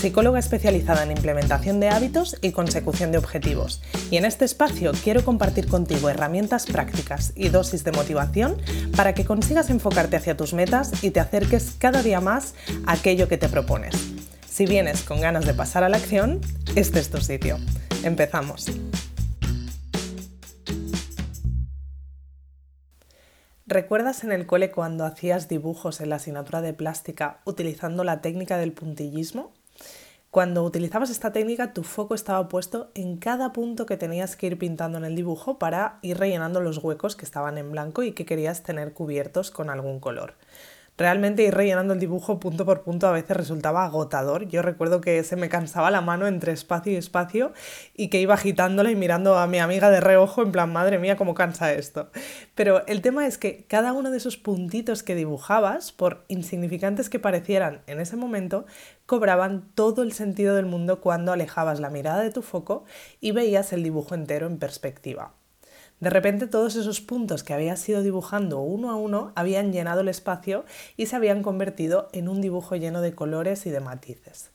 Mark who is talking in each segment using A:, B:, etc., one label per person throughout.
A: psicóloga especializada en implementación de hábitos y consecución de objetivos. Y en este espacio quiero compartir contigo herramientas prácticas y dosis de motivación para que consigas enfocarte hacia tus metas y te acerques cada día más a aquello que te propones. Si vienes con ganas de pasar a la acción, este es tu sitio. Empezamos. ¿Recuerdas en el cole cuando hacías dibujos en la asignatura de plástica utilizando la técnica del puntillismo? Cuando utilizabas esta técnica, tu foco estaba puesto en cada punto que tenías que ir pintando en el dibujo para ir rellenando los huecos que estaban en blanco y que querías tener cubiertos con algún color. Realmente ir rellenando el dibujo punto por punto a veces resultaba agotador. Yo recuerdo que se me cansaba la mano entre espacio y espacio y que iba agitándola y mirando a mi amiga de reojo en plan, madre mía, cómo cansa esto. Pero el tema es que cada uno de esos puntitos que dibujabas, por insignificantes que parecieran en ese momento, cobraban todo el sentido del mundo cuando alejabas la mirada de tu foco y veías el dibujo entero en perspectiva. De repente todos esos puntos que habías ido dibujando uno a uno habían llenado el espacio y se habían convertido en un dibujo lleno de colores y de matices.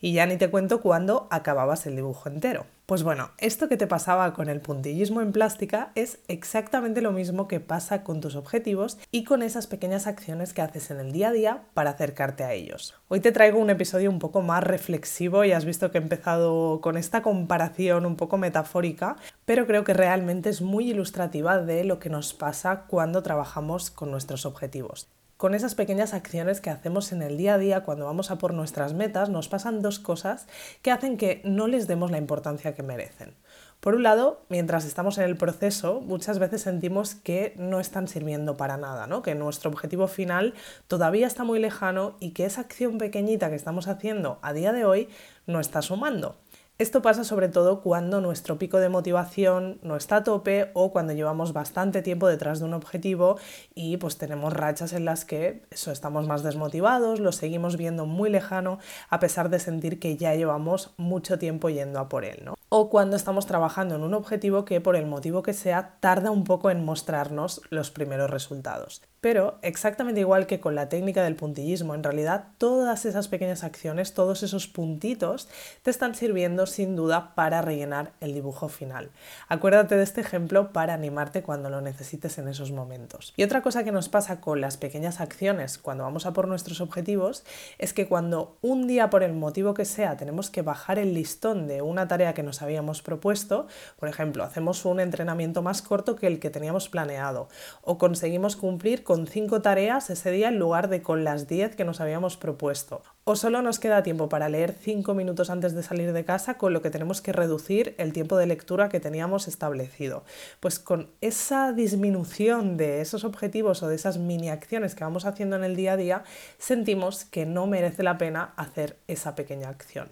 A: Y ya ni te cuento cuándo acababas el dibujo entero. Pues bueno, esto que te pasaba con el puntillismo en plástica es exactamente lo mismo que pasa con tus objetivos y con esas pequeñas acciones que haces en el día a día para acercarte a ellos. Hoy te traigo un episodio un poco más reflexivo y has visto que he empezado con esta comparación un poco metafórica, pero creo que realmente es muy ilustrativa de lo que nos pasa cuando trabajamos con nuestros objetivos con esas pequeñas acciones que hacemos en el día a día cuando vamos a por nuestras metas, nos pasan dos cosas que hacen que no les demos la importancia que merecen. Por un lado, mientras estamos en el proceso, muchas veces sentimos que no están sirviendo para nada, ¿no? que nuestro objetivo final todavía está muy lejano y que esa acción pequeñita que estamos haciendo a día de hoy no está sumando. Esto pasa sobre todo cuando nuestro pico de motivación no está a tope o cuando llevamos bastante tiempo detrás de un objetivo y pues tenemos rachas en las que eso, estamos más desmotivados, lo seguimos viendo muy lejano a pesar de sentir que ya llevamos mucho tiempo yendo a por él. ¿no? O cuando estamos trabajando en un objetivo que por el motivo que sea tarda un poco en mostrarnos los primeros resultados. Pero exactamente igual que con la técnica del puntillismo, en realidad todas esas pequeñas acciones, todos esos puntitos, te están sirviendo sin duda para rellenar el dibujo final. Acuérdate de este ejemplo para animarte cuando lo necesites en esos momentos. Y otra cosa que nos pasa con las pequeñas acciones cuando vamos a por nuestros objetivos es que cuando un día por el motivo que sea tenemos que bajar el listón de una tarea que nos habíamos propuesto, por ejemplo, hacemos un entrenamiento más corto que el que teníamos planeado o conseguimos cumplir con cinco tareas ese día en lugar de con las 10 que nos habíamos propuesto. O solo nos queda tiempo para leer cinco minutos antes de salir de casa, con lo que tenemos que reducir el tiempo de lectura que teníamos establecido. Pues con esa disminución de esos objetivos o de esas mini acciones que vamos haciendo en el día a día, sentimos que no merece la pena hacer esa pequeña acción.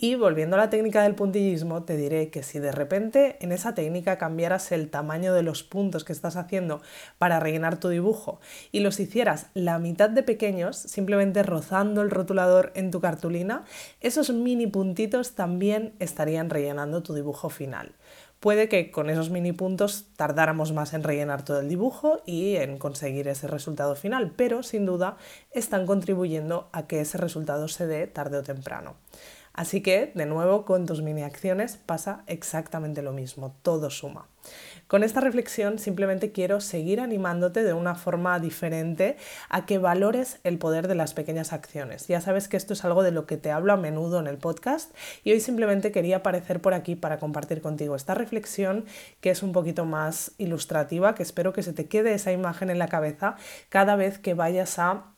A: Y volviendo a la técnica del puntillismo, te diré que si de repente en esa técnica cambiaras el tamaño de los puntos que estás haciendo para rellenar tu dibujo y los hicieras la mitad de pequeños, simplemente rozando el en tu cartulina, esos mini puntitos también estarían rellenando tu dibujo final. Puede que con esos mini puntos tardáramos más en rellenar todo el dibujo y en conseguir ese resultado final, pero sin duda están contribuyendo a que ese resultado se dé tarde o temprano. Así que, de nuevo, con tus mini acciones pasa exactamente lo mismo, todo suma. Con esta reflexión simplemente quiero seguir animándote de una forma diferente a que valores el poder de las pequeñas acciones. Ya sabes que esto es algo de lo que te hablo a menudo en el podcast y hoy simplemente quería aparecer por aquí para compartir contigo esta reflexión que es un poquito más ilustrativa, que espero que se te quede esa imagen en la cabeza cada vez que vayas a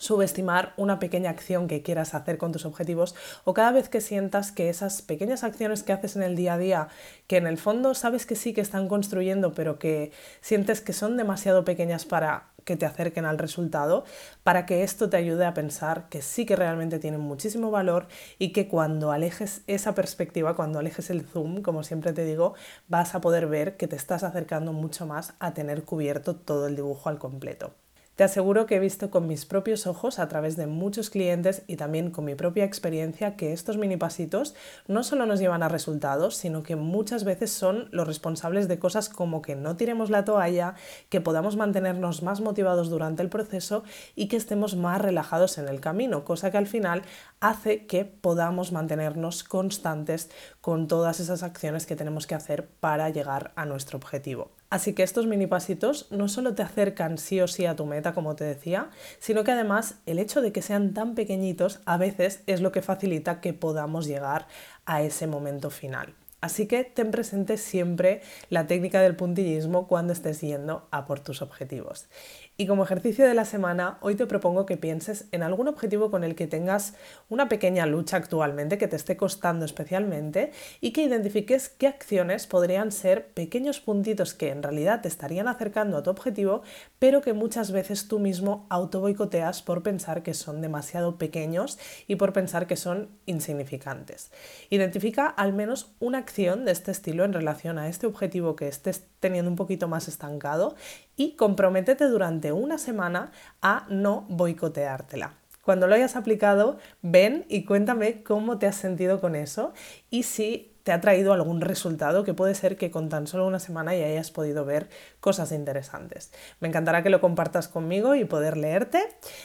A: subestimar una pequeña acción que quieras hacer con tus objetivos o cada vez que sientas que esas pequeñas acciones que haces en el día a día, que en el fondo sabes que sí que están construyendo, pero que sientes que son demasiado pequeñas para que te acerquen al resultado para que esto te ayude a pensar que sí que realmente tienen muchísimo valor y que cuando alejes esa perspectiva, cuando alejes el zoom, como siempre te digo, vas a poder ver que te estás acercando mucho más a tener cubierto todo el dibujo al completo. Te aseguro que he visto con mis propios ojos a través de muchos clientes y también con mi propia experiencia que estos mini pasitos no solo nos llevan a resultados, sino que muchas veces son los responsables de cosas como que no tiremos la toalla, que podamos mantenernos más motivados durante el proceso y que estemos más relajados en el camino, cosa que al final hace que podamos mantenernos constantes con todas esas acciones que tenemos que hacer para llegar a nuestro objetivo. Así que estos mini pasitos no solo te acercan sí o sí a tu meta, como te decía, sino que además el hecho de que sean tan pequeñitos a veces es lo que facilita que podamos llegar a ese momento final. Así que ten presente siempre la técnica del puntillismo cuando estés yendo a por tus objetivos. Y como ejercicio de la semana, hoy te propongo que pienses en algún objetivo con el que tengas una pequeña lucha actualmente, que te esté costando especialmente, y que identifiques qué acciones podrían ser pequeños puntitos que en realidad te estarían acercando a tu objetivo, pero que muchas veces tú mismo auto boicoteas por pensar que son demasiado pequeños y por pensar que son insignificantes. Identifica al menos una de este estilo en relación a este objetivo que estés teniendo un poquito más estancado y comprométete durante una semana a no boicoteártela. Cuando lo hayas aplicado, ven y cuéntame cómo te has sentido con eso y si te ha traído algún resultado que puede ser que con tan solo una semana ya hayas podido ver cosas interesantes. Me encantará que lo compartas conmigo y poder leerte,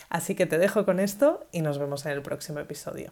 A: así que te dejo con esto y nos vemos en el próximo episodio.